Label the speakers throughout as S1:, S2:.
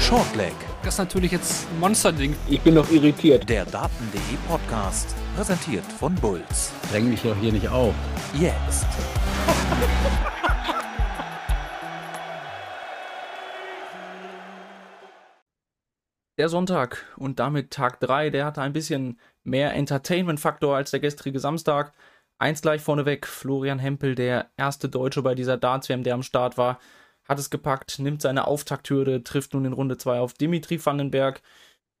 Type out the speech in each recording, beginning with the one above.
S1: Shortleg.
S2: Das ist natürlich jetzt ein Monsterding.
S3: Ich bin noch irritiert.
S1: Der Daten.de Podcast. Präsentiert von Bulls.
S3: Dräng mich doch hier nicht auf.
S1: Jetzt.
S4: Der Sonntag und damit Tag 3, der hatte ein bisschen mehr Entertainment-Faktor als der gestrige Samstag. Eins gleich vorneweg, Florian Hempel, der erste Deutsche bei dieser Darts-WM, der am Start war, hat es gepackt, nimmt seine Auftakthürde, trifft nun in Runde 2 auf Dimitri Vandenberg.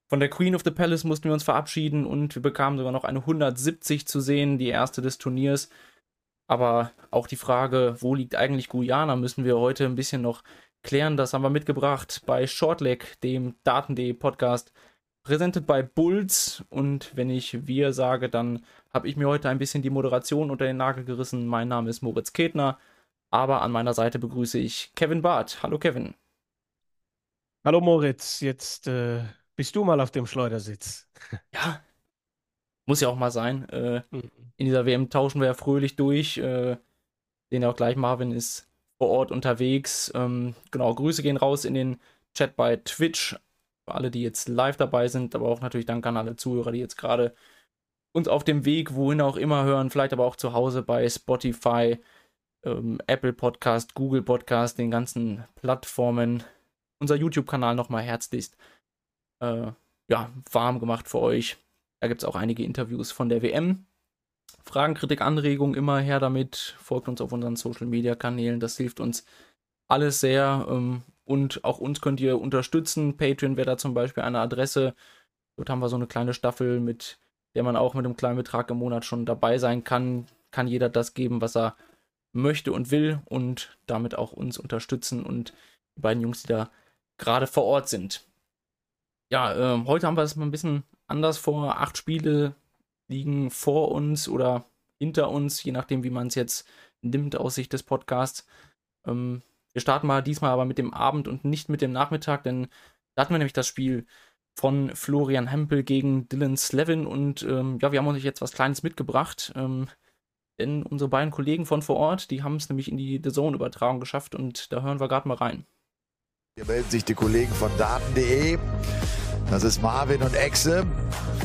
S4: Von der Queen of the Palace mussten wir uns verabschieden und wir bekamen sogar noch eine 170 zu sehen, die erste des Turniers. Aber auch die Frage, wo liegt eigentlich Guyana, müssen wir heute ein bisschen noch klären. Das haben wir mitgebracht bei Shortleg, dem Daten.de Podcast, präsentiert bei Bulls. Und wenn ich wir sage, dann habe ich mir heute ein bisschen die Moderation unter den Nagel gerissen. Mein Name ist Moritz Ketner, aber an meiner Seite begrüße ich Kevin Barth. Hallo Kevin.
S5: Hallo Moritz, jetzt äh, bist du mal auf dem Schleudersitz.
S4: Ja, muss ja auch mal sein. Äh,
S5: Mhm.
S4: in dieser WM tauschen wir ja fröhlich durch. Äh, den ja auch gleich Marvin ist vor Ort unterwegs. Ähm, genau, Grüße gehen raus in den Chat bei Twitch. Für alle, die jetzt live dabei sind, aber auch natürlich Dank an alle Zuhörer, die jetzt gerade uns auf dem Weg, wohin auch immer hören, vielleicht aber auch zu Hause bei Spotify, ähm, Apple Podcast, Google Podcast, den ganzen Plattformen. Unser YouTube-Kanal nochmal herzlichst äh, ja, warm gemacht für euch. Da gibt es auch einige Interviews von der WM. Fragen, Kritik, Anregungen immer her damit. Folgt uns auf unseren Social Media Kanälen. Das hilft uns alles sehr. Ähm, und auch uns könnt ihr unterstützen. Patreon wäre da zum Beispiel eine Adresse. Dort haben wir so eine kleine Staffel, mit der man auch mit einem kleinen Betrag im Monat schon dabei sein kann. Kann jeder das geben, was er möchte und will und damit auch uns unterstützen und die beiden Jungs, die da gerade vor Ort sind. Ja, ähm, heute haben wir es mal ein bisschen anders vor. Acht Spiele liegen vor uns oder hinter uns, je nachdem, wie man es jetzt nimmt aus Sicht des Podcasts. Ähm, wir starten mal diesmal aber mit dem Abend und nicht mit dem Nachmittag, denn da hatten wir nämlich das Spiel von Florian Hempel gegen Dylan Slevin und ähm, ja, wir haben uns jetzt was Kleines mitgebracht. Ähm, denn unsere beiden Kollegen von vor Ort, die haben es nämlich in die The Zone-Übertragung geschafft und da hören wir gerade mal rein.
S6: Hier melden sich die Kollegen von Daten.de. Das ist Marvin und Exe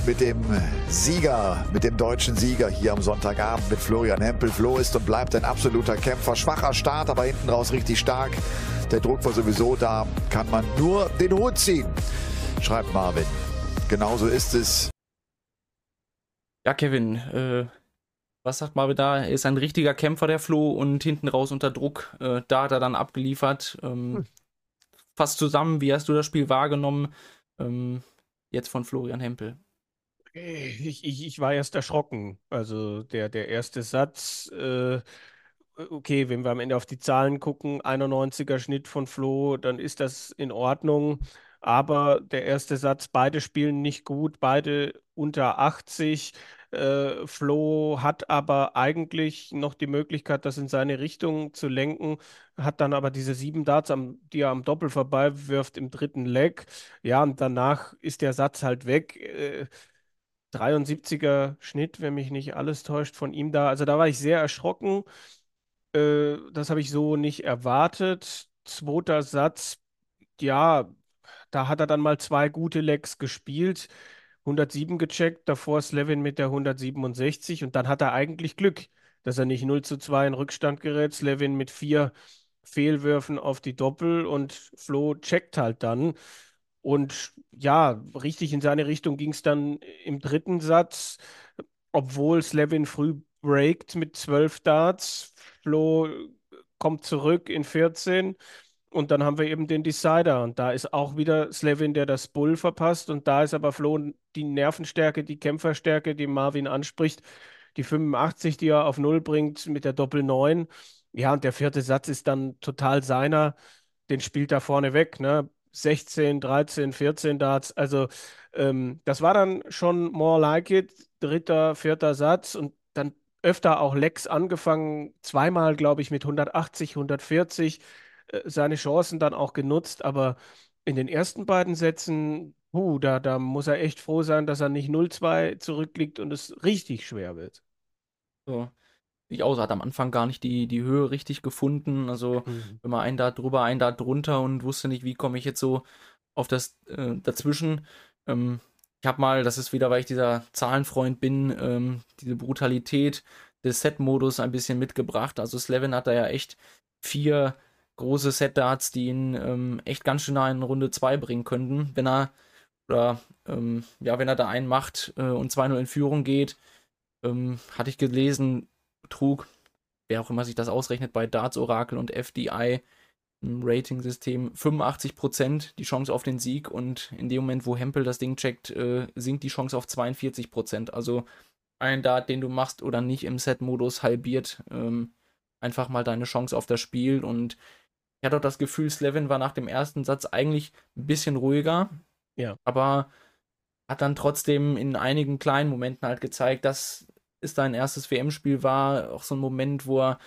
S6: mit dem Sieger, mit dem deutschen Sieger hier am Sonntagabend mit Florian Hempel. Flo ist und bleibt ein absoluter Kämpfer. Schwacher Start, aber hinten raus richtig stark. Der Druck war sowieso da. Kann man nur den Hut ziehen, schreibt Marvin. Genauso ist es.
S4: Ja, Kevin, äh, was sagt Marvin da? Er ist ein richtiger Kämpfer, der Flo, und hinten raus unter Druck. Äh, da hat er dann abgeliefert. Ähm,
S5: Hm.
S4: Fass zusammen, wie hast du das Spiel wahrgenommen? Ähm, jetzt von Florian Hempel.
S5: Ich, ich, ich war erst erschrocken. Also der, der erste Satz, äh, okay, wenn wir am Ende auf die Zahlen gucken, 91er Schnitt von Flo, dann ist das in Ordnung. Aber der erste Satz, beide spielen nicht gut, beide unter 80. Äh, Flo hat aber eigentlich noch die Möglichkeit, das in seine Richtung zu lenken, hat dann aber diese sieben Darts, am, die er am Doppel vorbei wirft im dritten Leg. Ja, und danach ist der Satz halt weg. Äh, 73er Schnitt, wenn mich nicht alles täuscht, von ihm da. Also da war ich sehr erschrocken. Äh, das habe ich so nicht erwartet. Zweiter Satz, ja, da hat er dann mal zwei gute Legs gespielt. 107 gecheckt, davor Slevin mit der 167 und dann hat er eigentlich Glück, dass er nicht 0 zu 2 in Rückstand gerät. Slevin mit vier Fehlwürfen auf die Doppel und Flo checkt halt dann. Und ja, richtig in seine Richtung ging es dann im dritten Satz, obwohl Slevin früh breakt mit 12 Darts. Flo kommt zurück in 14 und dann haben wir eben den Decider und da ist auch wieder Slevin, der das Bull verpasst und da ist aber Flo die Nervenstärke, die Kämpferstärke, die Marvin anspricht, die 85, die er auf Null bringt mit der Doppel 9. Ja, und der vierte Satz ist dann total seiner, den spielt er vorne weg, ne? 16, 13, 14 Darts. Also ähm, das war dann schon more like it. Dritter, vierter Satz und dann öfter auch Lex angefangen. Zweimal, glaube ich, mit 180, 140 äh, seine Chancen dann auch genutzt. Aber in den ersten beiden Sätzen, puh, da, da muss er echt froh sein, dass er nicht 0-2 zurückliegt und es richtig schwer wird.
S4: So. Ich auch, hat am Anfang gar nicht die, die Höhe richtig gefunden. Also
S5: Mhm.
S4: immer ein Dart drüber, ein Dart drunter und wusste nicht, wie komme ich jetzt so auf das äh, dazwischen. Ähm, ich habe mal, das ist wieder, weil ich dieser Zahlenfreund bin, ähm, diese Brutalität des Set-Modus ein bisschen mitgebracht. Also Slevin hat da ja echt vier große Set-Darts, die ihn ähm, echt ganz schön nah in Runde 2 bringen könnten, wenn er oder ähm, ja, wenn er da einen macht äh, und 2-0 in Führung geht, ähm, hatte ich gelesen, trug, wer auch immer sich das ausrechnet, bei Darts Oracle und FDI im Rating-System 85% die Chance auf den Sieg und in dem Moment, wo Hempel das Ding checkt, äh, sinkt die Chance auf 42%. Also ein Dart, den du machst oder nicht im Set-Modus, halbiert ähm, einfach mal deine Chance auf das Spiel. Und ich hatte auch das Gefühl, Slevin war nach dem ersten Satz eigentlich ein bisschen ruhiger.
S5: Ja.
S4: Aber hat dann trotzdem in einigen kleinen Momenten halt gezeigt, dass es sein erstes WM-Spiel war. Auch so ein Moment, wo er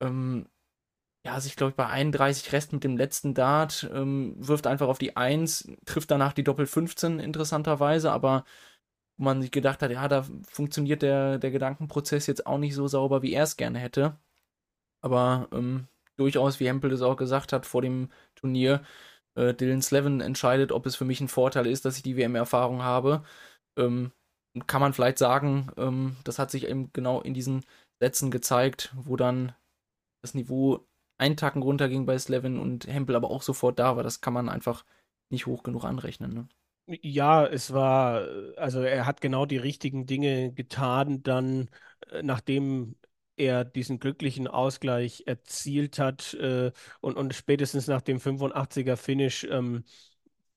S4: ähm, ja, sich, glaube ich, bei 31 Rest mit dem letzten Dart, ähm, wirft einfach auf die 1, trifft danach die Doppel 15 interessanterweise, aber wo man sich gedacht hat, ja, da funktioniert der, der Gedankenprozess jetzt auch nicht so sauber, wie er es gerne hätte. Aber ähm, durchaus, wie Hempel es auch gesagt hat vor dem Turnier, äh, Dylan Slevin entscheidet, ob es für mich ein Vorteil ist, dass ich die WM-Erfahrung habe. Ähm, kann man vielleicht sagen, ähm, das hat sich eben genau in diesen Sätzen gezeigt, wo dann das Niveau einen Tacken runterging bei Slevin und Hempel aber auch sofort da war. Das kann man einfach nicht hoch genug anrechnen. Ne?
S5: Ja, es war, also er hat genau die richtigen Dinge getan, dann, äh, nachdem er diesen glücklichen Ausgleich erzielt hat äh, und, und spätestens nach dem 85er Finish ähm,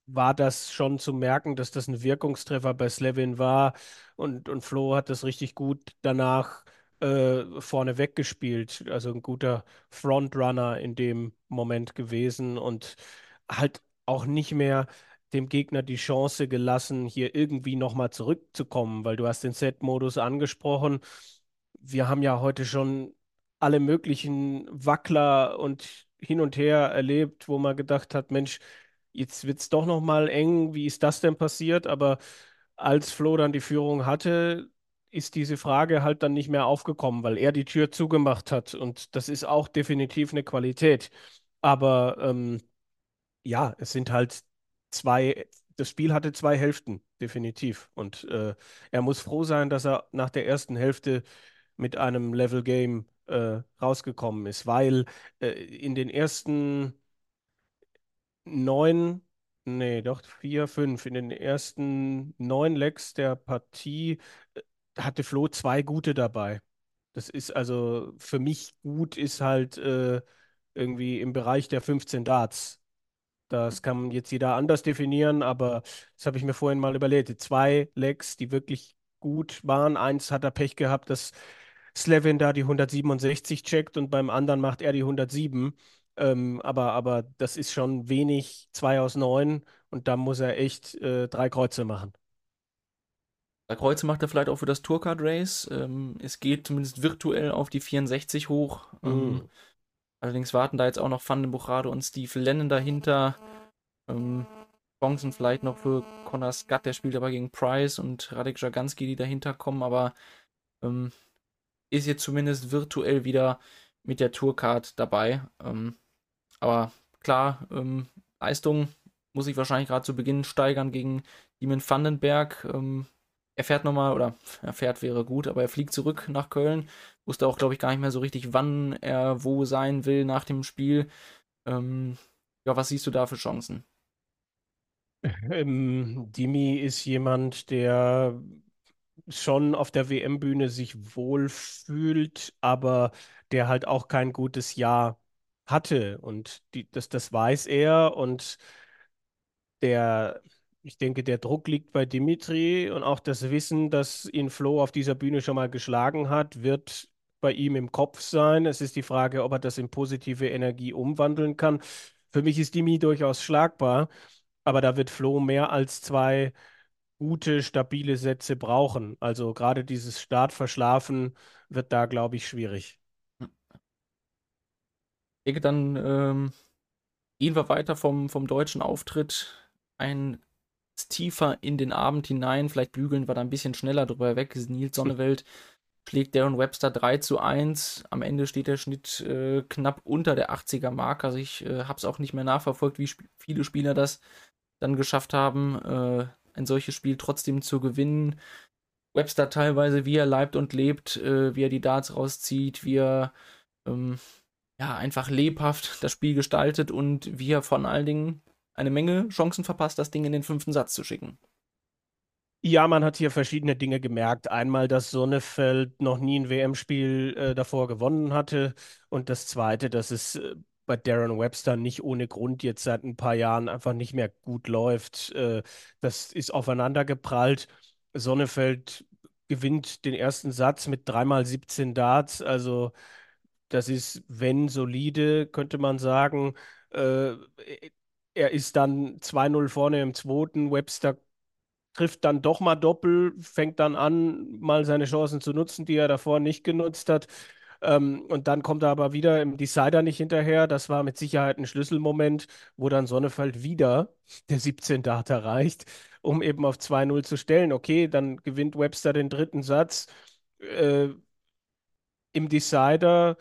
S5: war das schon zu merken, dass das ein Wirkungstreffer bei Slevin war und, und Flo hat das richtig gut danach äh, vorne weggespielt. Also ein guter Frontrunner in dem Moment gewesen und halt auch nicht mehr dem Gegner die Chance gelassen, hier irgendwie nochmal zurückzukommen, weil du hast den Set-Modus angesprochen. Wir haben ja heute schon alle möglichen Wackler und hin und her erlebt, wo man gedacht hat, Mensch, jetzt wird es doch nochmal eng, wie ist das denn passiert? Aber als Flo dann die Führung hatte, ist diese Frage halt dann nicht mehr aufgekommen, weil er die Tür zugemacht hat. Und das ist auch definitiv eine Qualität. Aber ähm, ja, es sind halt zwei, das Spiel hatte zwei Hälften, definitiv. Und äh, er muss froh sein, dass er nach der ersten Hälfte mit einem Level Game äh, rausgekommen ist, weil äh, in den ersten neun, nee, doch vier, fünf, in den ersten neun Legs der Partie äh, hatte Flo zwei gute dabei. Das ist also für mich gut, ist halt äh, irgendwie im Bereich der 15 Darts. Das kann jetzt jeder anders definieren, aber das habe ich mir vorhin mal überlegt. Zwei Legs, die wirklich gut waren. Eins hat er Pech gehabt, dass Slevin da die 167 checkt und beim anderen macht er die 107. Ähm, aber, aber das ist schon wenig, zwei aus neun und da muss er echt äh, drei Kreuze machen.
S4: Drei Kreuze macht er vielleicht auch für das Tourcard Race. Ähm, es geht zumindest virtuell auf die 64 hoch. Mhm. Ähm, allerdings warten da jetzt auch noch Van den Buchade und Steve Lennon dahinter. Ähm, Chancen vielleicht noch für Connor Scott, der spielt aber gegen Price und Radek Jaganski, die dahinter kommen, aber ähm, ist jetzt zumindest virtuell wieder mit der Tourcard dabei. Ähm, aber klar, ähm, Leistung muss ich wahrscheinlich gerade zu Beginn steigern gegen Demon Vandenberg. Ähm, er fährt nochmal, oder er fährt wäre gut, aber er fliegt zurück nach Köln. Wusste auch, glaube ich, gar nicht mehr so richtig, wann er wo sein will nach dem Spiel. Ähm, ja, was siehst du da für Chancen?
S5: Ähm, Dimi ist jemand, der schon auf der WM-Bühne sich wohlfühlt, aber der halt auch kein gutes Jahr hatte. Und die, das, das weiß er und der ich denke, der Druck liegt bei Dimitri und auch das Wissen, dass ihn Flo auf dieser Bühne schon mal geschlagen hat, wird bei ihm im Kopf sein. Es ist die Frage, ob er das in positive Energie umwandeln kann. Für mich ist Dimi durchaus schlagbar, aber da wird Flo mehr als zwei gute, stabile Sätze brauchen. Also gerade dieses Startverschlafen wird da, glaube ich, schwierig.
S4: Ich denke, dann ähm, gehen wir weiter vom, vom deutschen Auftritt. Ein tiefer in den Abend hinein. Vielleicht bügeln wir da ein bisschen schneller drüber weg. Nils Sonnewelt schlägt Darren Webster 3 zu 1. Am Ende steht der Schnitt äh, knapp unter der 80er Marke. Also ich äh, habe es auch nicht mehr nachverfolgt, wie sp viele Spieler das dann geschafft haben, äh, ein solches Spiel trotzdem zu gewinnen. Webster teilweise, wie er leibt und lebt, äh, wie er die Darts rauszieht, wie er ähm, ja, einfach lebhaft das Spiel gestaltet und wie er von allen Dingen eine Menge Chancen verpasst, das Ding in den fünften Satz zu schicken.
S5: Ja, man hat hier verschiedene Dinge gemerkt. Einmal, dass Sonnefeld noch nie ein WM-Spiel äh, davor gewonnen hatte. Und das Zweite, dass es äh, bei Darren Webster nicht ohne Grund jetzt seit ein paar Jahren einfach nicht mehr gut läuft. Äh, das ist aufeinander geprallt. Sonnefeld gewinnt den ersten Satz mit dreimal 17 Darts. Also das ist, wenn solide, könnte man sagen. Äh, er ist dann 2-0 vorne im zweiten. Webster trifft dann doch mal doppel, fängt dann an, mal seine Chancen zu nutzen, die er davor nicht genutzt hat. Ähm, und dann kommt er aber wieder im Decider nicht hinterher. Das war mit Sicherheit ein Schlüsselmoment, wo dann Sonnefeld wieder der 17 Dart erreicht, um eben auf 2-0 zu stellen. Okay, dann gewinnt Webster den dritten Satz. Äh, Im Decider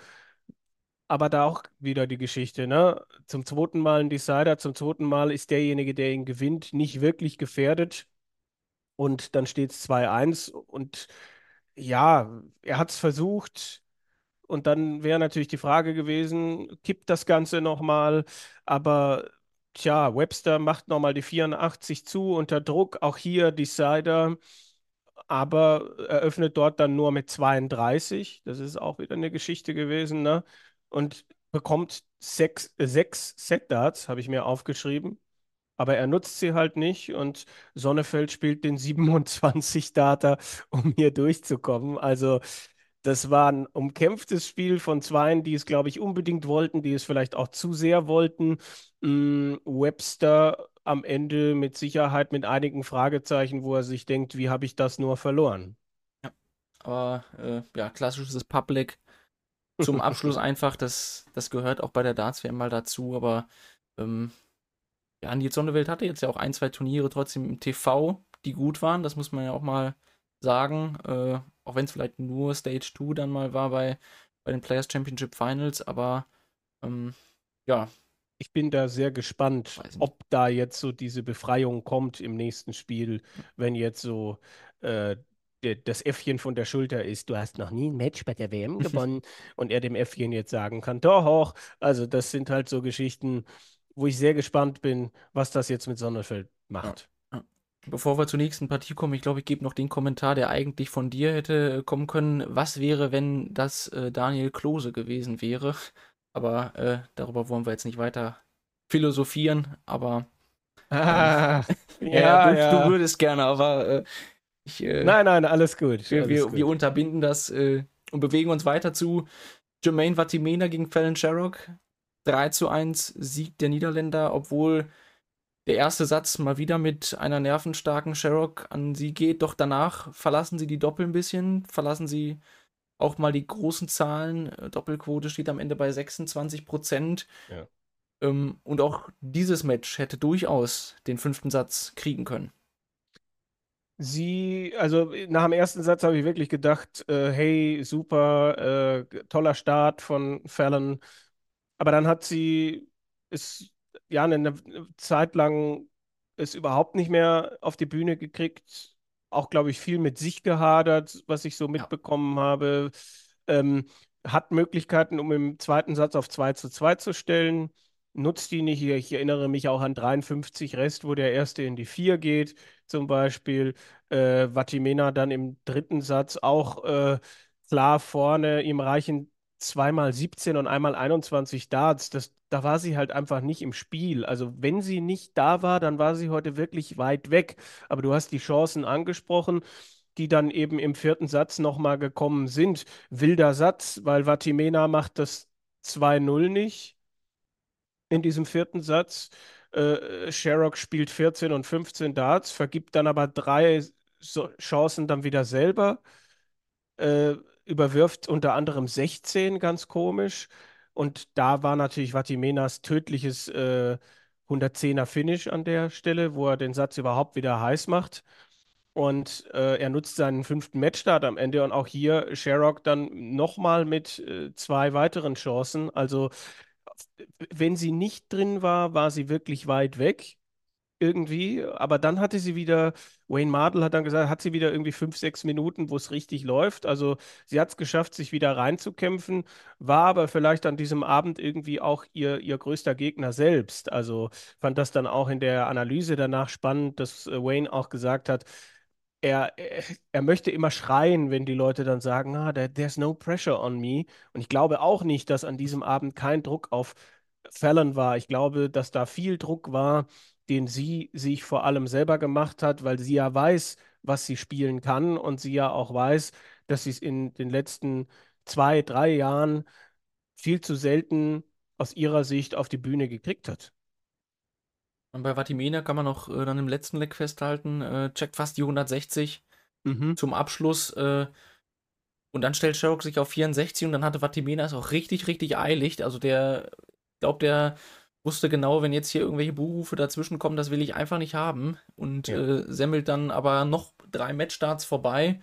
S5: aber da auch wieder die Geschichte, ne? Zum zweiten Mal ein Decider, zum zweiten Mal ist derjenige, der ihn gewinnt, nicht wirklich gefährdet. Und dann steht es 2-1. Und ja, er hat es versucht. Und dann wäre natürlich die Frage gewesen, kippt das Ganze nochmal? Aber tja, Webster macht nochmal die 84 zu unter Druck. Auch hier Decider aber eröffnet dort dann nur mit 32. Das ist auch wieder eine Geschichte gewesen, ne? Und bekommt sechs, sechs Set-Darts, habe ich mir aufgeschrieben. Aber er nutzt sie halt nicht und Sonnefeld spielt den 27 Data, um hier durchzukommen. Also das war ein umkämpftes Spiel von Zweien, die es, glaube ich, unbedingt wollten, die es vielleicht auch zu sehr wollten. Mm, Webster am Ende mit Sicherheit mit einigen Fragezeichen, wo er sich denkt, wie habe ich das nur verloren?
S4: Ja, aber äh, ja, klassisches Public. Zum Abschluss einfach, das, das gehört auch bei der Darts-WM mal dazu, aber ähm, ja, Nils Sonnewelt hatte jetzt ja auch ein, zwei Turniere trotzdem im TV, die gut waren, das muss man ja auch mal sagen, äh, auch wenn es vielleicht nur Stage 2 dann mal war bei, bei den Players Championship Finals, aber ähm, ja.
S5: Ich bin da sehr gespannt, ob da jetzt so diese Befreiung kommt im nächsten Spiel, wenn jetzt so äh, das Äffchen von der Schulter ist, du hast noch nie ein Match bei der WM gewonnen und er dem Äffchen jetzt sagen kann, doch, hoch. Also das sind halt so Geschichten, wo ich sehr gespannt bin, was das jetzt mit Sonnefeld macht.
S4: Bevor wir zur nächsten Partie kommen, ich glaube, ich gebe noch den Kommentar, der eigentlich von dir hätte kommen können. Was wäre, wenn das äh, Daniel Klose gewesen wäre? Aber äh, darüber wollen wir jetzt nicht weiter philosophieren, aber
S5: ah,
S4: ja, ja, du, ja, du, würdest gerne, aber äh, ich,
S5: äh, nein, nein, alles gut.
S4: Wir,
S5: alles
S4: wir,
S5: gut.
S4: wir unterbinden das äh, und bewegen uns weiter zu Jermaine Vatimena gegen Fallon Sherrock. 3 zu 1 Sieg der Niederländer, obwohl der erste Satz mal wieder mit einer nervenstarken Sherrock an sie geht. Doch danach verlassen sie die Doppel ein bisschen, verlassen sie auch mal die großen Zahlen. Äh, Doppelquote steht am Ende bei 26 Prozent. Ja. Ähm, und auch dieses Match hätte durchaus den fünften Satz kriegen können.
S5: Sie, also nach dem ersten Satz habe ich wirklich gedacht, äh, hey, super, äh, toller Start von Fallon. Aber dann hat sie es ja eine Zeit lang es überhaupt nicht mehr auf die Bühne gekriegt. Auch, glaube ich, viel mit sich gehadert, was ich so mitbekommen ja. habe. Ähm, hat Möglichkeiten, um im zweiten Satz auf 2 zu 2 zu stellen. Nutzt die nicht. Ich erinnere mich auch an 53 Rest, wo der erste in die 4 geht, zum Beispiel. Äh, Vatimena dann im dritten Satz auch äh, klar vorne. Ihm reichen zweimal 17 und einmal 21 Darts, das, da war sie halt einfach nicht im Spiel. Also wenn sie nicht da war, dann war sie heute wirklich weit weg. Aber du hast die Chancen angesprochen, die dann eben im vierten Satz nochmal gekommen sind. Wilder Satz, weil Vatimena macht das 2-0 nicht in diesem vierten Satz. Äh, Sherrock spielt 14 und 15 Darts, vergibt dann aber drei so Chancen dann wieder selber. Äh, überwirft unter anderem 16, ganz komisch. Und da war natürlich Vatimenas tödliches äh, 110er Finish an der Stelle, wo er den Satz überhaupt wieder heiß macht. Und äh, er nutzt seinen fünften Matchstart am Ende und auch hier Sherrock dann nochmal mit äh, zwei weiteren Chancen. Also wenn sie nicht drin war, war sie wirklich weit weg. Irgendwie, aber dann hatte sie wieder, Wayne Mardell hat dann gesagt, hat sie wieder irgendwie fünf, sechs Minuten, wo es richtig läuft. Also sie hat es geschafft, sich wieder reinzukämpfen, war aber vielleicht an diesem Abend irgendwie auch ihr, ihr größter Gegner selbst. Also fand das dann auch in der Analyse danach spannend, dass äh, Wayne auch gesagt hat, er, er, möchte immer schreien, wenn die Leute dann sagen, ah, there, there's no pressure on me. Und ich glaube auch nicht, dass an diesem Abend kein Druck auf Fallon war. Ich glaube, dass da viel Druck war, den sie sich vor allem selber gemacht hat, weil sie ja weiß, was sie spielen kann und sie ja auch weiß, dass sie es in den letzten zwei, drei Jahren viel zu selten aus ihrer Sicht auf die Bühne gekriegt hat.
S4: Und bei Vatimena kann man noch äh, dann im letzten Leck festhalten, äh, checkt fast die 160 mhm. zum Abschluss. Äh, und dann stellt Sherrock sich auf 64 und dann hatte Vatimena es auch richtig, richtig eilig. Also der, ich glaube, der wusste genau, wenn jetzt hier irgendwelche Buchrufe dazwischen kommen, das will ich einfach nicht haben. Und ja. äh, semmelt dann aber noch drei Matchstarts vorbei.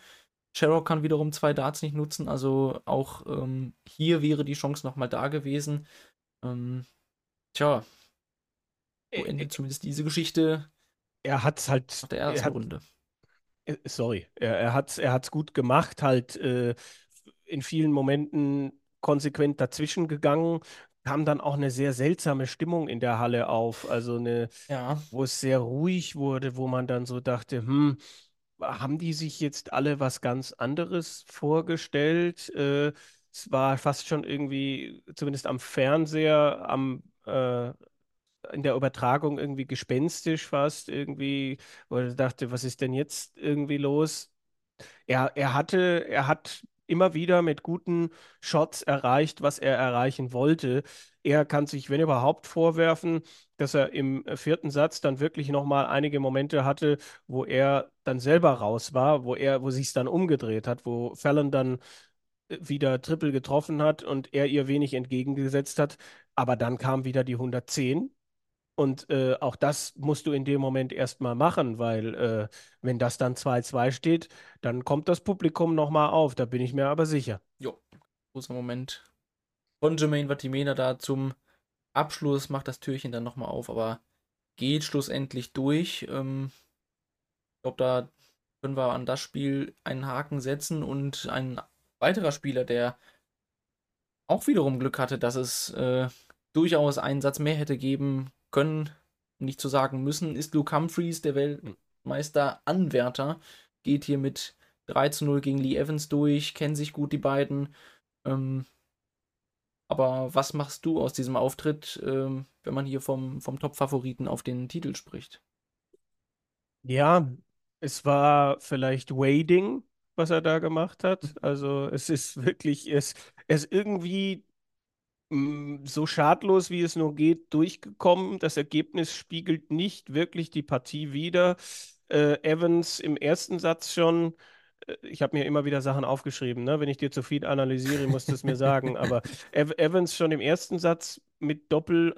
S4: Sherrock kann wiederum zwei Darts nicht nutzen, also auch ähm, hier wäre die Chance nochmal da gewesen. Ähm, tja, wo endet zumindest diese Geschichte?
S5: Er hat es halt.
S4: Nach der ersten hat, Runde.
S5: Äh, sorry, er, er hat es er hat's gut gemacht, halt äh, in vielen Momenten konsequent dazwischen gegangen, kam dann auch eine sehr seltsame Stimmung in der Halle auf. Also eine, ja. wo es sehr ruhig wurde, wo man dann so dachte, hm, haben die sich jetzt alle was ganz anderes vorgestellt? Äh, es war fast schon irgendwie, zumindest am Fernseher, am äh, in der Übertragung irgendwie gespenstisch fast irgendwie, wo ich dachte, was ist denn jetzt irgendwie los? Er, er hatte, er hat immer wieder mit guten Shots erreicht, was er erreichen wollte. Er kann sich, wenn überhaupt, vorwerfen, dass er im vierten Satz dann wirklich nochmal einige Momente hatte, wo er dann selber raus war, wo er, wo sich es dann umgedreht hat, wo Fallon dann äh, wieder Triple getroffen hat und er ihr wenig entgegengesetzt hat. Aber dann kam wieder die 110 und äh, auch das musst du in dem Moment erstmal machen, weil äh, wenn das dann 2-2 steht, dann kommt das Publikum nochmal auf, da bin ich mir aber sicher.
S4: Jo, großer Moment von Jermaine Vatimena da zum Abschluss, macht das Türchen dann nochmal auf, aber geht schlussendlich durch. Ähm, ich glaube, da können wir an das Spiel einen Haken setzen und ein weiterer Spieler, der auch wiederum Glück hatte, dass es äh, durchaus einen Satz mehr hätte geben können, nicht zu sagen müssen, ist Luke Humphreys, der Weltmeister-Anwärter, geht hier mit 3 zu 0 gegen Lee Evans durch, kennen sich gut die beiden. Ähm, aber was machst du aus diesem Auftritt, ähm, wenn man hier vom, vom Top-Favoriten auf den Titel spricht?
S5: Ja, es war vielleicht Wading, was er da gemacht hat. Also es ist wirklich, es, es irgendwie so schadlos wie es nur geht durchgekommen. Das Ergebnis spiegelt nicht wirklich die Partie wider. Äh, Evans im ersten Satz schon. Äh, ich habe mir immer wieder Sachen aufgeschrieben, ne? Wenn ich dir zu viel analysiere, musst du es mir sagen. Aber Ev Evans schon im ersten Satz mit Doppel,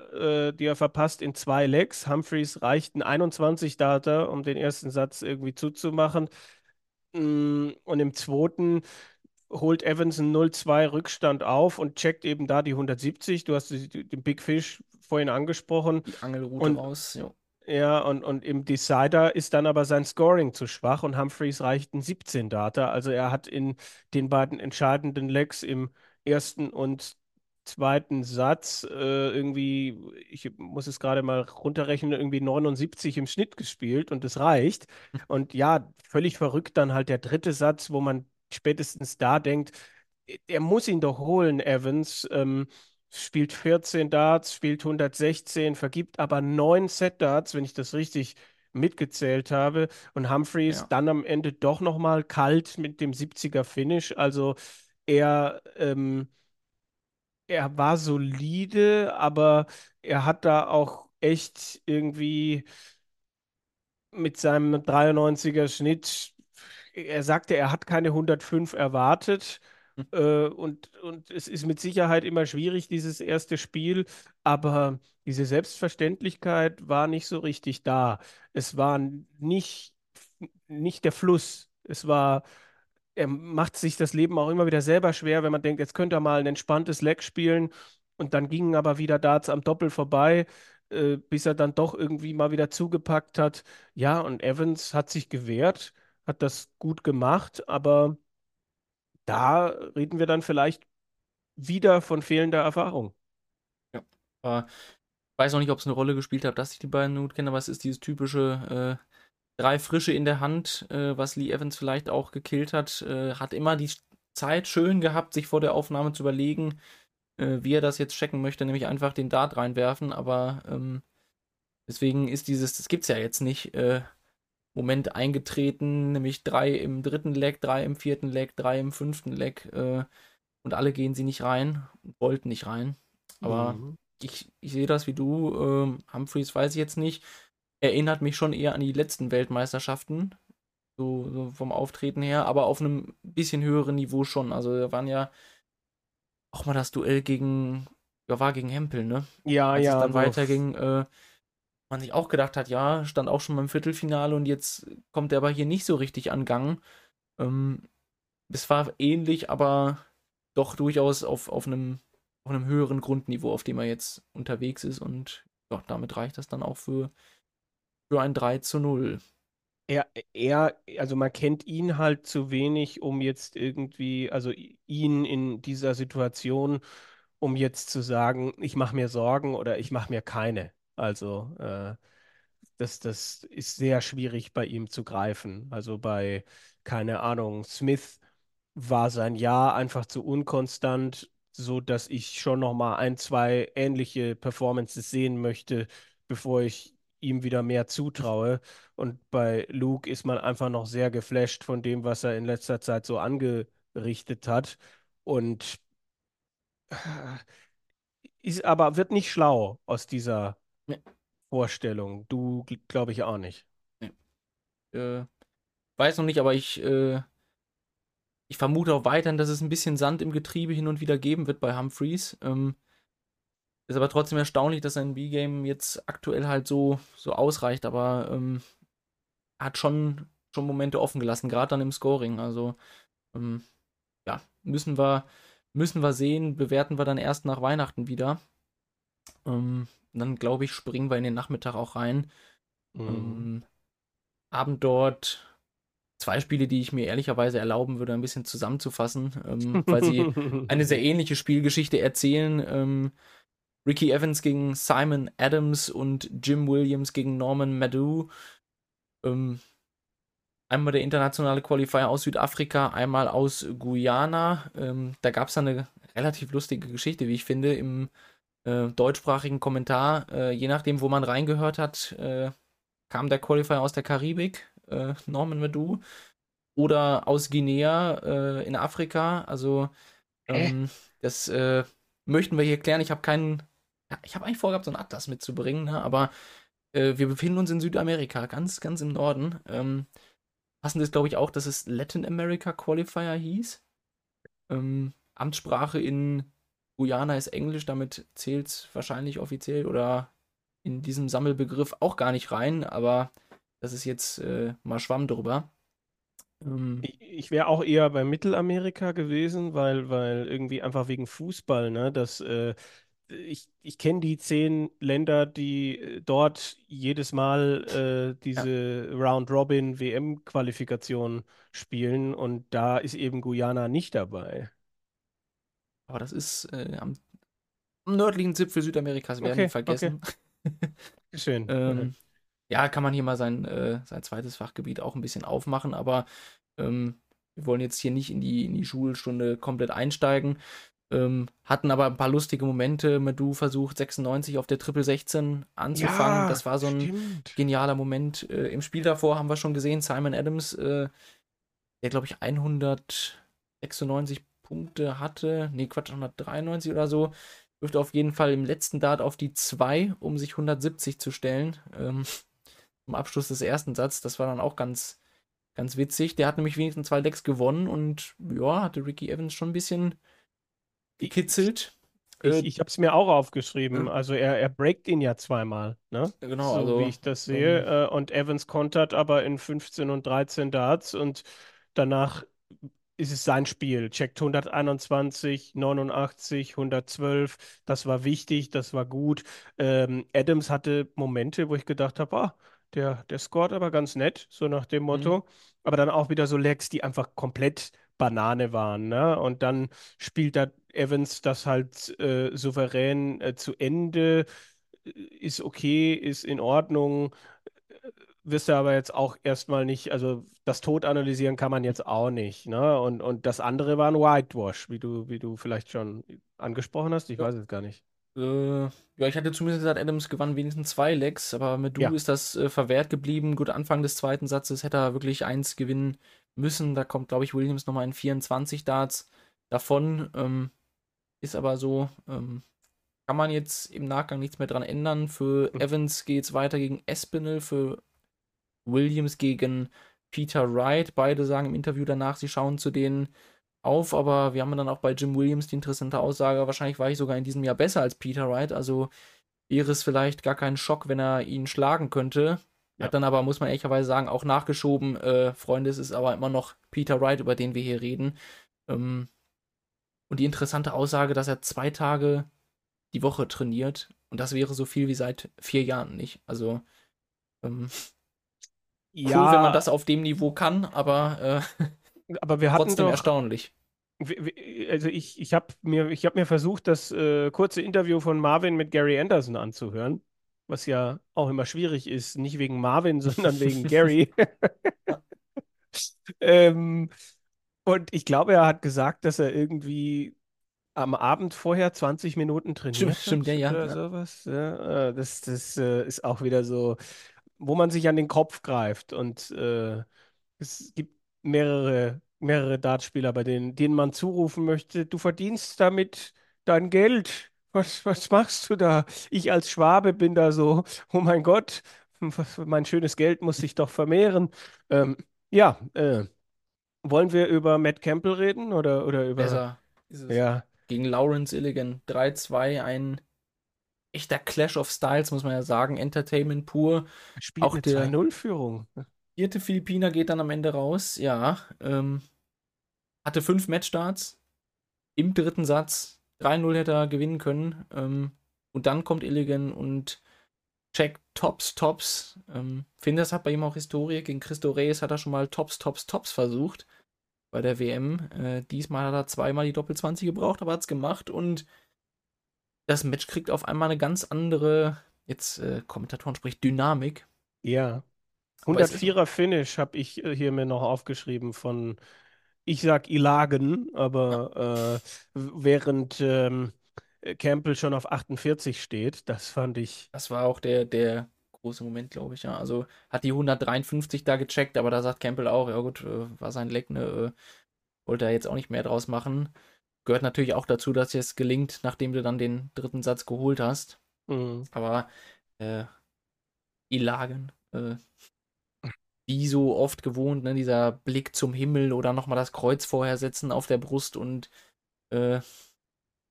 S5: äh, die er verpasst, in zwei Legs. Humphreys reichten 21 Data, um den ersten Satz irgendwie zuzumachen. Und im zweiten holt Evans einen 0-2 Rückstand auf und checkt eben da die 170. Du hast den Big Fish vorhin angesprochen.
S4: Die Angelroute und, raus,
S5: ja. Ja, und, und im Decider ist dann aber sein Scoring zu schwach und Humphreys reicht ein 17 Data. Also er hat in den beiden entscheidenden Legs im ersten und zweiten Satz äh, irgendwie, ich muss es gerade mal runterrechnen, irgendwie 79 im Schnitt gespielt und das reicht. Und ja, völlig verrückt dann halt der dritte Satz, wo man spätestens da denkt, er muss ihn doch holen, Evans. Ähm, spielt 14 Darts, spielt 116, vergibt aber 9 Set-Darts, wenn ich das richtig mitgezählt habe. Und Humphreys ja. dann am Ende doch nochmal kalt mit dem 70er Finish. Also er, ähm, er war solide, aber er hat da auch echt irgendwie mit seinem 93er Schnitt er sagte, er hat keine 105 erwartet. Hm. Äh, und, und es ist mit Sicherheit immer schwierig, dieses erste Spiel, aber diese Selbstverständlichkeit war nicht so richtig da. Es war nicht, nicht der Fluss. Es war, er macht sich das Leben auch immer wieder selber schwer, wenn man denkt, jetzt könnte er mal ein entspanntes Leck spielen und dann gingen aber wieder Darts am Doppel vorbei. äh, bis er dann doch irgendwie mal wieder zugepackt hat. Ja, und Evans hat sich gewehrt, hat das gut gemacht, aber da reden wir dann vielleicht wieder von fehlender Erfahrung.
S4: Ja. Aber ich weiß auch nicht, ob es eine Rolle gespielt hat, dass ich die beiden gut kenne, aber es ist dieses typische äh, drei Frische in der Hand, äh, was Lee Evans vielleicht auch gekillt hat. Äh, hat immer die Zeit schön gehabt, sich vor der Aufnahme zu überlegen, äh, wie er das jetzt checken möchte, nämlich einfach den Dart reinwerfen, aber ähm, deswegen ist dieses, das gibt es ja jetzt nicht, äh, Moment eingetreten, nämlich drei im dritten Leg, drei im vierten Leg, drei im fünften Leg äh, und alle gehen sie nicht rein, wollten nicht rein. Aber mhm. ich, ich sehe das wie du, ähm, Humphreys weiß ich jetzt nicht, erinnert mich schon eher an die letzten Weltmeisterschaften, so, so, vom Auftreten her, aber auf einem bisschen höheren Niveau schon. Also da waren ja auch mal das Duell gegen, ja, war gegen Hempel, ne?
S5: Ja,
S4: Als
S5: ja.
S4: es dann weiterging, äh, man sich auch gedacht hat, ja, stand auch schon mal im Viertelfinale und jetzt kommt er aber hier nicht so richtig an Gang. Ähm, es war ähnlich, aber doch durchaus auf, auf, einem, auf einem höheren Grundniveau, auf dem er jetzt unterwegs ist und ja, damit reicht das dann auch für, für ein 3 zu 0.
S5: Er, er, also man kennt ihn halt zu wenig, um jetzt irgendwie, also ihn in dieser Situation, um jetzt zu sagen, ich mache mir Sorgen oder ich mache mir keine. Also äh, das, das ist sehr schwierig bei ihm zu greifen. Also bei, keine Ahnung, Smith war sein Jahr einfach zu unkonstant, so dass ich schon noch mal ein, zwei ähnliche Performances sehen möchte, bevor ich ihm wieder mehr zutraue. Und bei Luke ist man einfach noch sehr geflasht von dem, was er in letzter Zeit so angerichtet hat. Und äh, ist aber wird nicht schlau aus dieser
S4: Nee.
S5: Vorstellung. Du, glaube ich, auch nicht.
S4: Äh, weiß noch nicht, aber ich, äh, ich vermute auch weiterhin, dass es ein bisschen Sand im Getriebe hin und wieder geben wird bei Humphreys. Ähm, ist aber trotzdem erstaunlich, dass sein B-Game jetzt aktuell halt so, so ausreicht, aber ähm, hat schon, schon Momente offen gelassen, gerade dann im Scoring. Also, ähm, ja, müssen wir, müssen wir sehen, bewerten wir dann erst nach Weihnachten wieder. Ähm, dann glaube ich, springen wir in den Nachmittag auch rein.
S5: Mhm.
S4: Ähm, Abend dort zwei Spiele, die ich mir ehrlicherweise erlauben würde, ein bisschen zusammenzufassen, ähm, weil sie eine sehr ähnliche Spielgeschichte erzählen. Ähm, Ricky Evans gegen Simon Adams und Jim Williams gegen Norman Madu. Ähm, einmal der internationale Qualifier aus Südafrika, einmal aus Guyana. Ähm, da gab es eine relativ lustige Geschichte, wie ich finde, im äh, deutschsprachigen Kommentar. Äh, je nachdem, wo man reingehört hat, äh, kam der Qualifier aus der Karibik, äh, Norman Madu, oder aus Guinea äh, in Afrika. Also ähm, das äh, möchten wir hier klären. Ich habe keinen, ja, ich habe eigentlich vorgehabt, so einen Atlas mitzubringen, ne? aber wir befinden uns in Südamerika, ganz, ganz im Norden. Ähm, passend ist, glaube ich, auch, dass es Latin America Qualifier hieß. Ähm, Amtssprache in Guyana ist Englisch, damit zählt es wahrscheinlich offiziell oder in diesem Sammelbegriff auch gar nicht rein, aber das ist jetzt äh, mal Schwamm drüber.
S5: Ähm, ich, ich wäre auch eher bei Mittelamerika gewesen, weil, weil irgendwie einfach wegen Fußball, ne, das äh, ich, ich kenne die zehn Länder, die äh, dort jedes Mal äh, diese ja. Round-Robin-WM-Qualifikation spielen und da ist eben Guyana nicht dabei.
S4: Aber das ist äh, am, am, nördlichen Zipfel Südamerikas, werden okay, vergessen.
S5: Okay. Schön.
S4: ähm. Ja, kann man hier mal sein, äh, sein zweites Fachgebiet auch ein bisschen aufmachen, aber ähm, wir wollen jetzt hier nicht in die, in die Schulstunde komplett einsteigen. Ähm, hatten aber ein paar lustige Momente. Medu versucht 96 auf der Triple 16 anzufangen. Ja, das war so ein stimmt. genialer Moment. Äh, Im Spiel davor haben wir schon gesehen, Simon Adams, äh, der glaube ich 196 Punkte hatte. Nee, Quatsch, 193 oder so. Dürfte auf jeden Fall im letzten Dart auf die 2, um sich 170 zu stellen. Ähm, zum Abschluss des ersten Satzes. Das war dann auch ganz, ganz witzig. Der hat nämlich wenigstens zwei Decks gewonnen und ja, hatte Ricky Evans schon ein bisschen gekitzelt.
S5: Ich, äh, ich habe es mir auch aufgeschrieben. Also er, er breakt ihn ja zweimal, ne?
S4: Genau,
S5: so
S4: also,
S5: wie ich das sehe. Ähm, und Evans kontert aber in 15 und 13 Darts und danach ist es sein Spiel. Checkt 121, 89, 112. Das war wichtig, das war gut. Ähm, Adams hatte Momente, wo ich gedacht habe, ah, der, der scored aber ganz nett, so nach dem Motto. Mhm. Aber dann auch wieder so Legs, die einfach komplett Banane waren. Ne? Und dann spielt da Evans das halt äh, souverän äh, zu Ende. Ist okay, ist in Ordnung wirst du aber jetzt auch erstmal nicht, also das Tod analysieren kann man jetzt auch nicht, ne? Und, und das andere war ein Whitewash, wie du, wie du vielleicht schon angesprochen hast. Ich ja. weiß es gar nicht.
S4: Äh, ja, ich hatte zumindest gesagt, Adams gewann wenigstens zwei Lecks, aber mit Du ja. ist das äh, verwehrt geblieben. Gut, Anfang des zweiten Satzes hätte er wirklich eins gewinnen müssen. Da kommt, glaube ich, Williams nochmal in 24 Darts davon. Ähm, ist aber so, ähm, kann man jetzt im Nachgang nichts mehr dran ändern. Für hm. Evans geht es weiter gegen Espinel, für Williams gegen Peter Wright. Beide sagen im Interview danach, sie schauen zu denen auf, aber wir haben dann auch bei Jim Williams die interessante Aussage, wahrscheinlich war ich sogar in diesem Jahr besser als Peter Wright, also wäre es vielleicht gar kein Schock, wenn er ihn schlagen könnte. Ja. Hat dann aber, muss man ehrlicherweise sagen, auch nachgeschoben, äh, Freunde, es ist aber immer noch Peter Wright, über den wir hier reden. Ähm, und die interessante Aussage, dass er zwei Tage die Woche trainiert und das wäre so viel wie seit vier Jahren nicht. Also ähm, ja, cool, wenn man das auf dem Niveau kann, aber,
S5: äh, aber wir hatten
S4: trotzdem
S5: doch,
S4: erstaunlich.
S5: Also ich, ich habe mir, hab mir versucht, das äh, kurze Interview von Marvin mit Gary Anderson anzuhören, was ja auch immer schwierig ist, nicht wegen Marvin, sondern wegen Gary. ähm, und ich glaube, er hat gesagt, dass er irgendwie am Abend vorher 20 Minuten trainiert
S4: stimmt, stimmt, ja, ja.
S5: oder sowas. Ja, äh, das das äh, ist auch wieder so wo man sich an den Kopf greift. Und äh, es gibt mehrere, mehrere Dartspieler, bei denen, denen man zurufen möchte, du verdienst damit dein Geld. Was, was machst du da? Ich als Schwabe bin da so, oh mein Gott, mein schönes Geld muss sich doch vermehren. Ähm, ja, äh, wollen wir über Matt Campbell reden oder, oder über.
S4: Besser. Ja. Gegen Lawrence Illigan 3-2, ein echter Clash of Styles, muss man ja sagen. Entertainment pur.
S5: Spielt auch der 2-0-Führung.
S4: Vierte Philippiner geht dann am Ende raus, ja. Ähm, hatte fünf Matchstarts. Im dritten Satz 3-0 hätte er gewinnen können. Ähm, und dann kommt Illigan und checkt Tops, Tops. Ähm, Finders hat bei ihm auch Historie. Gegen Christo Reyes hat er schon mal Tops, Tops, Tops versucht bei der WM. Äh, diesmal hat er zweimal die Doppel-20 gebraucht, aber hat es gemacht und das Match kriegt auf einmal eine ganz andere, jetzt äh, Kommentatoren spricht, Dynamik.
S5: Ja. 104er Finish habe ich äh, hier mir noch aufgeschrieben von, ich sag Ilagen, aber ja. äh, während ähm, Campbell schon auf 48 steht, das fand ich.
S4: Das war auch der, der große Moment, glaube ich, ja. Also hat die 153 da gecheckt, aber da sagt Campbell auch, ja gut, äh, war sein Leck, ne, äh, wollte er jetzt auch nicht mehr draus machen gehört natürlich auch dazu, dass es gelingt, nachdem du dann den dritten Satz geholt hast. Mhm. Aber äh, Ilagen, äh, wie so oft gewohnt, ne, dieser Blick zum Himmel oder nochmal das Kreuz vorher setzen auf der Brust und äh,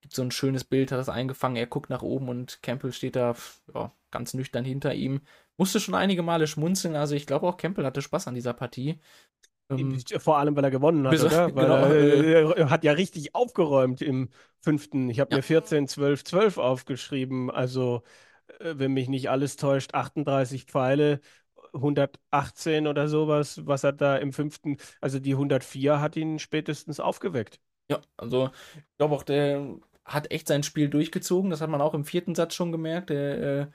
S4: gibt so ein schönes Bild, hat das eingefangen, er guckt nach oben und Campbell steht da ja, ganz nüchtern hinter ihm. Musste schon einige Male schmunzeln, also ich glaube auch Campbell hatte Spaß an dieser Partie.
S5: Ähm, Vor allem, weil er gewonnen hat, oder? Weil genau, er, äh, er, hat ja richtig aufgeräumt im fünften. Ich habe ja. mir 14, 12, 12 aufgeschrieben. Also, äh, wenn mich nicht alles täuscht, 38 Pfeile, 118 oder sowas, was er da im fünften, also die 104 hat ihn spätestens aufgeweckt.
S4: Ja, also ich glaube auch, der hat echt sein Spiel durchgezogen. Das hat man auch im vierten Satz schon gemerkt. Der äh,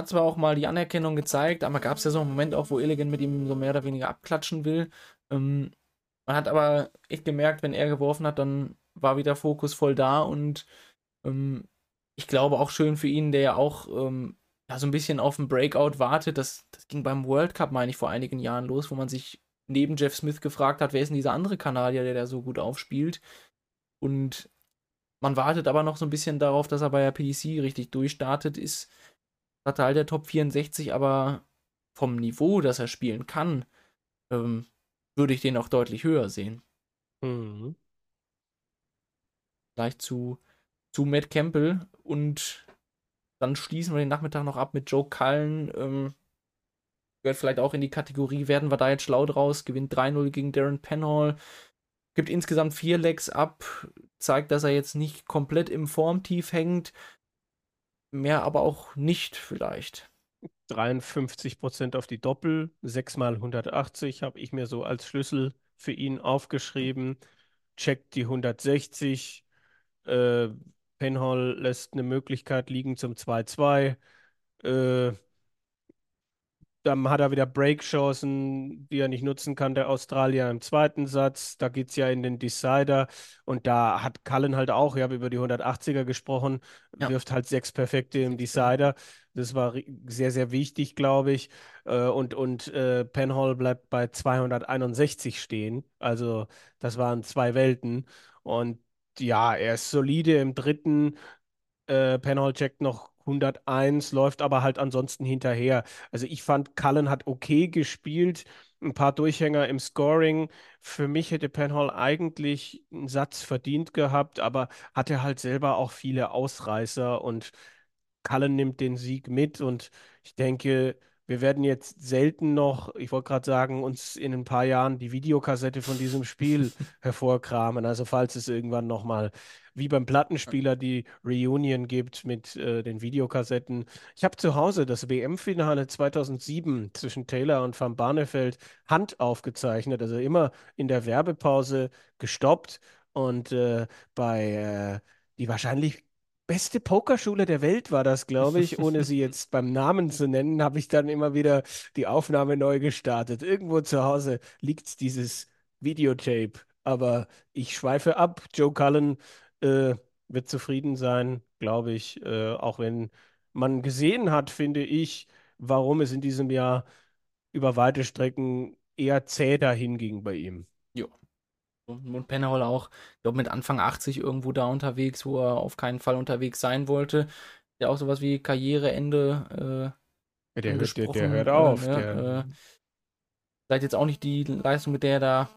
S4: hat zwar auch mal die Anerkennung gezeigt, aber gab es ja so einen Moment auch, wo Illigan mit ihm so mehr oder weniger abklatschen will. Ähm, man hat aber echt gemerkt, wenn er geworfen hat, dann war wieder Fokus voll da und ähm, ich glaube auch schön für ihn, der ja auch ähm, ja, so ein bisschen auf den Breakout wartet. Das, das ging beim World Cup, meine ich, vor einigen Jahren los, wo man sich neben Jeff Smith gefragt hat, wer ist denn dieser andere Kanadier, der da so gut aufspielt. Und man wartet aber noch so ein bisschen darauf, dass er bei der PDC richtig durchstartet, ist Teil der Top 64, aber vom Niveau, das er spielen kann, ähm, würde ich den auch deutlich höher sehen. Mhm. Gleich zu, zu Matt Campbell und dann schließen wir den Nachmittag noch ab mit Joe Cullen. Ähm, gehört vielleicht auch in die Kategorie, werden wir da jetzt schlau draus, gewinnt 3-0 gegen Darren Penhall, gibt insgesamt vier Legs ab, zeigt, dass er jetzt nicht komplett im Formtief hängt. Mehr aber auch nicht vielleicht.
S5: 53 Prozent auf die Doppel, 6 mal 180 habe ich mir so als Schlüssel für ihn aufgeschrieben. Checkt die 160. Äh, Penhall lässt eine Möglichkeit liegen zum 2-2. Äh, dann hat er wieder Break-Chancen, die er nicht nutzen kann, der Australier im zweiten Satz. Da geht es ja in den Decider. Und da hat Cullen halt auch, ich habe über die 180er gesprochen,
S4: Ja.
S5: wirft halt sechs Perfekte im Decider. Das war sehr, sehr wichtig, glaube ich. Äh, Und, und äh, Penhall bleibt bei 261 stehen. Also das waren zwei Welten. Und ja, er ist solide im dritten. Äh, Penhall checkt noch 101, läuft aber halt ansonsten hinterher. Also ich fand, Cullen hat okay gespielt, ein paar Durchhänger im Scoring. Für mich hätte Penhall eigentlich einen Satz verdient gehabt, aber hatte halt selber auch viele Ausreißer und Cullen nimmt den Sieg mit und ich denke, wir werden jetzt selten noch, ich wollte gerade sagen, uns in ein paar Jahren die Videokassette von diesem Spiel hervorkramen. Also falls es irgendwann nochmal wie beim Plattenspieler die Reunion gibt mit äh, den Videokassetten. Ich habe zu Hause das WM-Finale 2007 zwischen Taylor und Van Barneveld Hand aufgezeichnet, also immer in der Werbepause gestoppt und äh, bei äh, die wahrscheinlich beste Pokerschule der Welt war das, glaube ich. Ohne sie jetzt beim Namen zu nennen, habe ich dann immer wieder die Aufnahme neu gestartet. Irgendwo zu Hause liegt dieses Videotape. Aber ich schweife ab. Joe Cullen äh, wird zufrieden sein, glaube ich. Äh, auch wenn man gesehen hat, finde ich, warum es in diesem Jahr über weite Strecken eher zäh dahin ging bei ihm.
S4: Und Penhall auch, ich glaube, mit Anfang 80 irgendwo da unterwegs, wo er auf keinen Fall unterwegs sein wollte. Ja, auch sowas wie Karriereende
S5: Ja,
S4: äh,
S5: der, hört, der, der hört
S4: äh,
S5: auf.
S4: ne,
S5: der,
S4: äh, vielleicht jetzt auch nicht die Leistung, mit der er da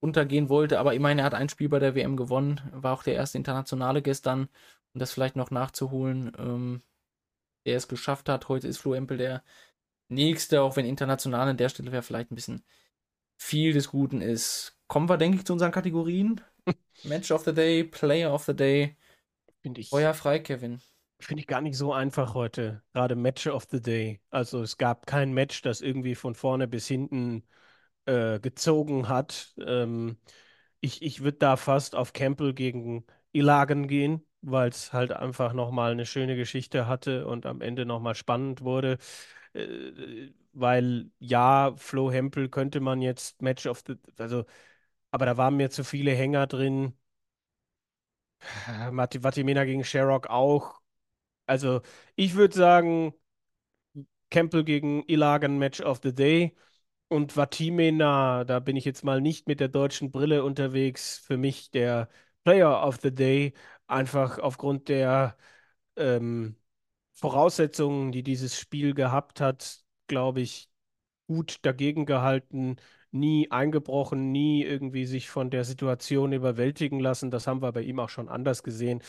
S4: untergehen wollte, aber ich meine, er hat ein Spiel bei der WM gewonnen, war auch der erste Internationale gestern, um das vielleicht noch nachzuholen, ähm, der es geschafft hat. Heute ist Flo Empel der nächste, auch wenn international an der Stelle wäre vielleicht ein bisschen viel des Guten ist. Kommen wir, denke ich, zu unseren Kategorien. Match of the Day, Player of the Day.
S5: Finde ich.
S4: Feuer frei, Kevin.
S5: Finde ich gar nicht so einfach heute. Gerade Match of the Day. Also es gab kein Match, das irgendwie von vorne bis hinten äh, gezogen hat. Ähm, ich ich würde da fast auf Campbell gegen Ilagan gehen, weil es halt einfach nochmal eine schöne Geschichte hatte und am Ende nochmal spannend wurde. Äh, weil ja, Flo Hempel könnte man jetzt Match of the, also, aber da waren mir zu viele Hänger drin. Matti Vatimena gegen Sherrock auch. Also, ich würde sagen, Campbell gegen Ilagan Match of the Day und Vatimena, da bin ich jetzt mal nicht mit der deutschen Brille unterwegs. Für mich der Player of the Day, einfach aufgrund der ähm, Voraussetzungen, die dieses Spiel gehabt hat, glaube ich, gut dagegen gehalten, nie eingebrochen, nie irgendwie sich von der Situation überwältigen lassen. Das haben wir bei ihm auch schon anders gesehen.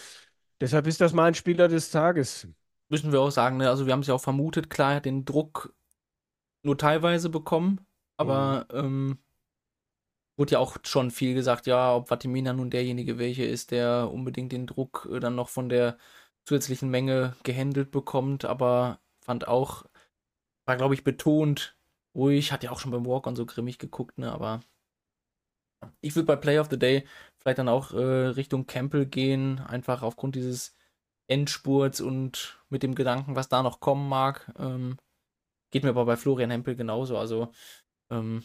S5: Deshalb ist das mein Spieler des Tages.
S4: Müssen wir auch sagen, ne? Also wir haben es ja auch vermutet, klar, er hat den Druck nur teilweise bekommen, aber ähm, wurde ja auch schon viel gesagt, ja, ob Vatimina nun derjenige welche ist, der unbedingt den Druck äh, dann noch von der zusätzlichen Menge gehandelt bekommt, aber fand auch, war glaube ich betont ruhig, hat ja auch schon beim Walk-On so grimmig geguckt, ne, aber ich würde bei Play of the Day vielleicht dann auch äh, Richtung Campbell gehen, einfach aufgrund dieses Endspurts und mit dem Gedanken, was da noch kommen mag. Ähm, geht mir aber bei Florian Hempel genauso. Also, ähm,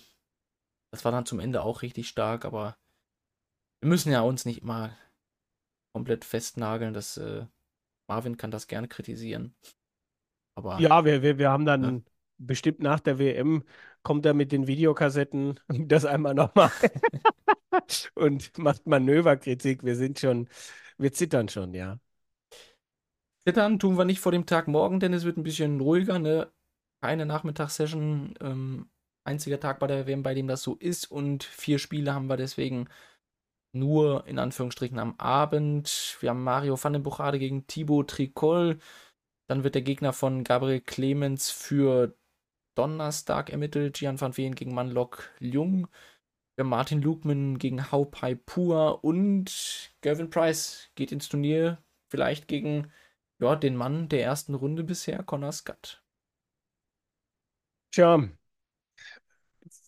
S4: das war dann zum Ende auch richtig stark, aber wir müssen ja uns nicht immer komplett festnageln. Das, äh, Marvin kann das gerne kritisieren. Aber
S5: Ja, wir, wir, wir haben dann
S4: Ja.
S5: Bestimmt nach der WM, kommt er mit den Videokassetten das einmal nochmal und macht Manöverkritik. Wir sind schon, wir zittern schon, ja.
S4: zittern tun wir nicht vor dem Tag morgen, denn es wird ein bisschen ruhiger, ne? Keine Nachmittagssession. Ähm, einziger Tag bei der WM, bei dem das so ist. Und vier Spiele haben wir deswegen nur in Anführungsstrichen am Abend. Wir haben Mario van den Buchade gegen Thibaut Tricol. Dann wird der Gegner von Gabriel Clemens für Donnerstag ermittelt. Gian van Veen gegen Manlok Jung. Martin Lukman gegen Haupai Pur und Gavin Price geht ins Turnier. Vielleicht gegen ja, den Mann der ersten Runde bisher, Connor Scott.
S5: Tja,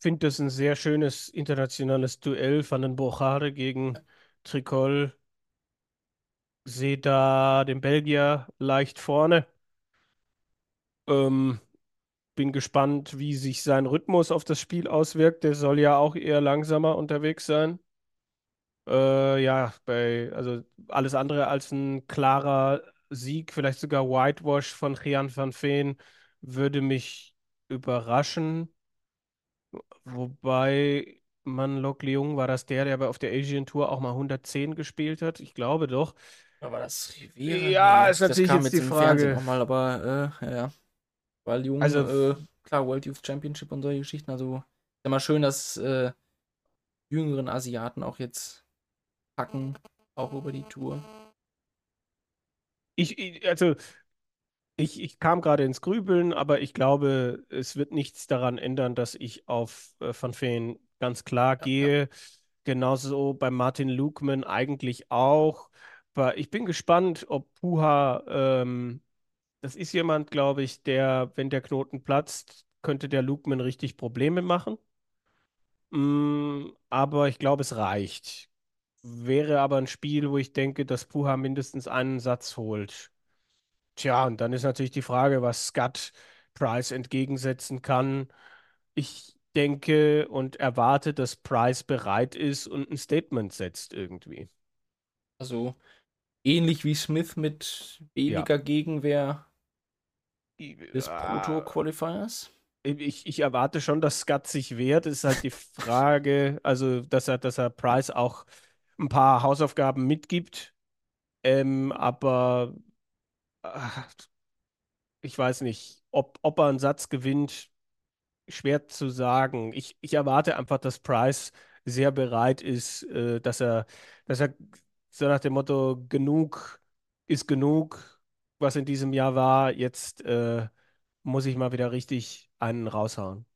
S5: finde das ein sehr schönes internationales Duell Van den Bochare gegen Tricol. Sehe da den Belgier leicht vorne. Ähm, bin gespannt, wie sich sein Rhythmus auf das Spiel auswirkt. Der soll ja auch eher langsamer unterwegs sein. Äh, ja, bei, also alles andere als ein klarer Sieg, vielleicht sogar Whitewash von Gian van Veen, würde mich überraschen. Wobei man Lok Leung war das der, der aber auf der Asian Tour auch mal 110 gespielt hat? Ich glaube doch.
S4: Aber das Rivera,
S5: Ja, ist natürlich jetzt die Frage.
S4: nochmal, aber äh, ja. Weil Jung,
S5: Also-
S4: äh, klar, World Youth Championship und solche Geschichten, also ist ja mal schön, dass äh, jüngeren Asiaten auch jetzt packen, auch über die Tour.
S5: Ich, ich- also, ich, ich kam gerade ins Grübeln, aber ich glaube, es wird nichts daran ändern, dass ich auf äh, Van Veen ganz klar gehe. Genauso bei Martin Lukman eigentlich auch. Aber ich bin gespannt, ob Puha, ähm, das ist jemand, glaube ich, der, wenn der Knoten platzt, könnte der Lukman richtig Probleme machen. Mm, aber ich glaube, es reicht. Wäre aber ein Spiel, wo ich denke, dass Puha mindestens einen Satz holt. Tja, und dann ist natürlich die Frage, was Scott Price entgegensetzen kann. Ich denke und erwarte, dass Price bereit ist und ein Statement setzt irgendwie.
S4: Also ähnlich wie Smith mit weniger Gegenwehr des
S5: Ah,
S4: Proto-Qualifiers.
S5: Ich, ich erwarte schon, dass Scott sich wehrt. Es ist halt die Frage, also dass er, dass er Price auch ein paar Hausaufgaben mitgibt. Ähm, aber ah, ich weiß nicht, ob, ob er einen Satz gewinnt, schwer zu sagen. Ich, ich erwarte einfach, dass Price sehr bereit ist, äh, dass er, dass er so nach dem Motto, genug ist genug, was in diesem Jahr war, jetzt äh, muss ich mal wieder richtig einen raushauen.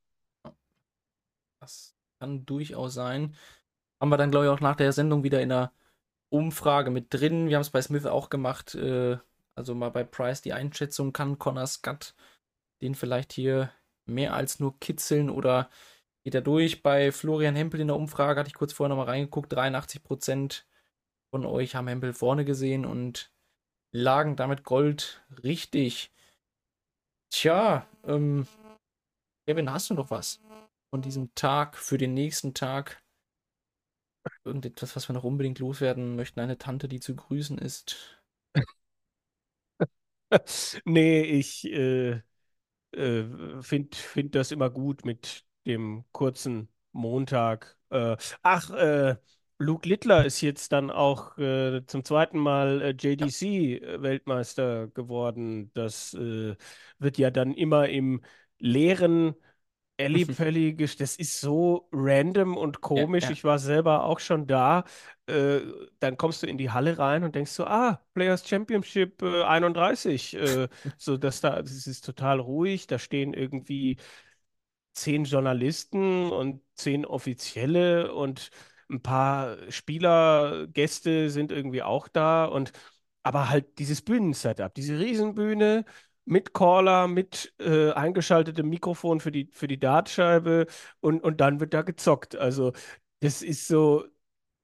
S4: Das kann durchaus sein. Haben wir dann, glaube ich, auch nach der Sendung wieder in der Umfrage mit drin. Wir haben es bei Smith auch gemacht. Äh, also mal bei Price die Einschätzung, kann Connor Scott den vielleicht hier mehr als nur kitzeln oder geht er durch? Bei Florian Hempel in der Umfrage hatte ich kurz vorher nochmal reingeguckt. 83% von euch haben Hempel vorne gesehen und lagen damit Gold richtig. Tja, ähm, Kevin, hast du noch was von diesem Tag für den nächsten Tag? Irgendetwas, was wir noch unbedingt loswerden möchten? Eine Tante, die zu grüßen ist.
S5: Nee, ich äh, äh, finde find das immer gut mit dem kurzen Montag. Äh, ach, äh, Luke Littler ist jetzt dann auch äh, zum zweiten Mal äh, JDC-Weltmeister geworden. Das äh, wird ja dann immer im leeren Ellipelli, gesch- das ist so random und komisch.
S4: ja.
S5: Ich war selber auch schon da. Äh, dann kommst du in die Halle rein und denkst so, ah, Players Championship äh, 31. Äh, so, dass da, das ist total ruhig. Da stehen irgendwie zehn Journalisten und zehn Offizielle und ein paar Spielergäste sind irgendwie auch da und aber halt dieses Bühnensetup, diese Riesenbühne mit Caller, mit äh, eingeschaltetem Mikrofon für die, für die Dartscheibe und, und dann wird da gezockt. Also das ist so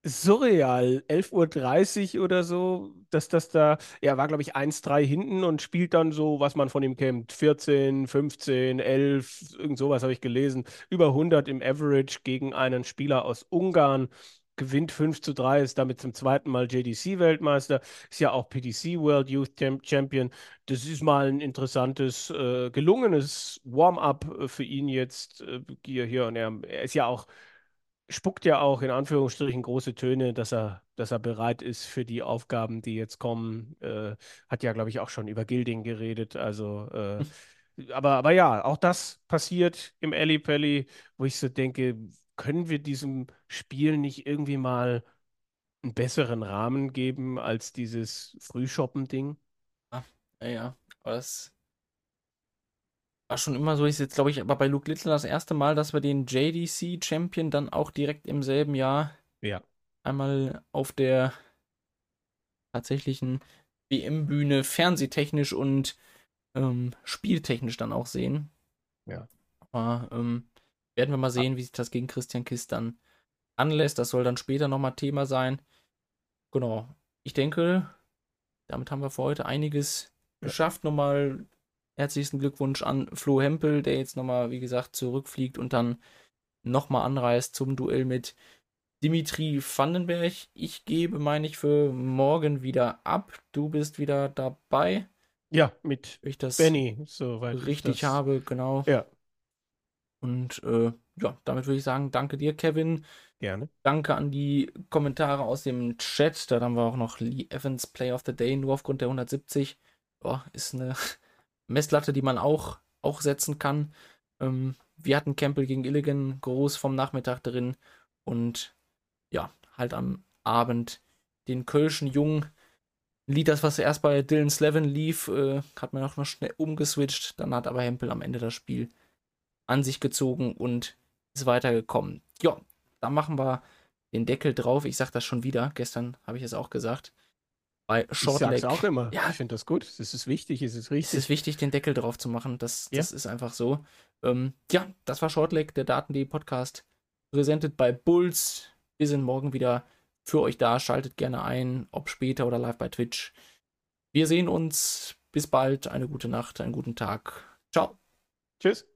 S5: surreal. 11.30 Uhr oder so, dass das da, er war glaube ich 1-3 hinten und spielt dann so, was man von ihm kennt, 14, 15, 11, irgend sowas habe ich gelesen, über 100 im Average gegen einen Spieler aus Ungarn. Gewinnt 5 zu 3, ist damit zum zweiten Mal JDC-Weltmeister, ist ja auch PDC World Youth Cham- Champion. Das ist mal ein interessantes, äh, gelungenes Warm-up äh, für ihn jetzt äh, hier, hier. Und er, er ist ja auch spuckt ja auch in Anführungsstrichen große Töne, dass er, dass er bereit ist für die Aufgaben, die jetzt kommen. Äh, hat ja, glaube ich, auch schon über Gilding geredet. Also, äh, aber, aber ja, auch das passiert im Alley Pally, wo ich so denke, können wir diesem Spiel nicht irgendwie mal einen besseren Rahmen geben als dieses Frühshoppen-Ding?
S4: Ja, ja. Aber das war schon immer so, ist jetzt, glaube ich, aber bei Luke Little das erste Mal, dass wir den JDC Champion dann auch direkt im selben Jahr
S5: Ja.
S4: einmal auf der tatsächlichen WM-Bühne fernsehtechnisch und ähm, spieltechnisch dann auch sehen.
S5: Ja.
S4: Aber ähm, werden wir mal sehen, wie sich das gegen Christian Kist dann anlässt. Das soll dann später nochmal Thema sein. Genau. Ich denke, damit haben wir für heute einiges geschafft. Nochmal herzlichsten Glückwunsch an Flo Hempel, der jetzt nochmal, wie gesagt, zurückfliegt und dann nochmal anreist zum Duell mit Dimitri Vandenberg. Ich gebe, meine ich, für morgen wieder ab. Du bist wieder dabei.
S5: Ja, mit
S4: ich das
S5: Benny, soweit ich
S4: richtig
S5: das-
S4: habe, genau.
S5: Ja,
S4: Und äh, ja, damit würde ich sagen, danke dir, Kevin.
S5: gerne.
S4: Danke an die Kommentare aus dem Chat. Da haben wir auch noch Lee Evans Play of the Day, nur aufgrund der 170. Ja, ist eine Messlatte, die man auch, auch setzen kann. Ähm, wir hatten Campbell gegen Illigan groß vom Nachmittag drin. Und ja, halt am Abend den Kölschen Jungen. Lied, das was erst bei Dylan Slevin lief, äh, hat man auch noch schnell umgeswitcht. Dann hat aber Hempel am Ende das Spiel an sich gezogen und ist weitergekommen. Ja, da machen wir den Deckel drauf. Ich sag das schon wieder. Gestern habe ich es auch gesagt. Bei
S5: Ich
S4: Shortleg.
S5: sag's auch immer.
S4: Ja.
S5: Ich finde das gut. Das ist wichtig, es ist
S4: Es
S5: richtig.
S4: ist wichtig, den Deckel drauf zu machen. Das,
S5: Ja.
S4: das ist einfach so. Ähm, ja, das war Shortleg, der Daten.de Podcast. Präsentiert bei Bulls. Wir sind morgen wieder für euch da. Schaltet gerne ein, ob später oder live bei Twitch. Wir sehen uns. Bis bald. Eine gute Nacht, einen guten Tag. Ciao.
S5: Tschüss.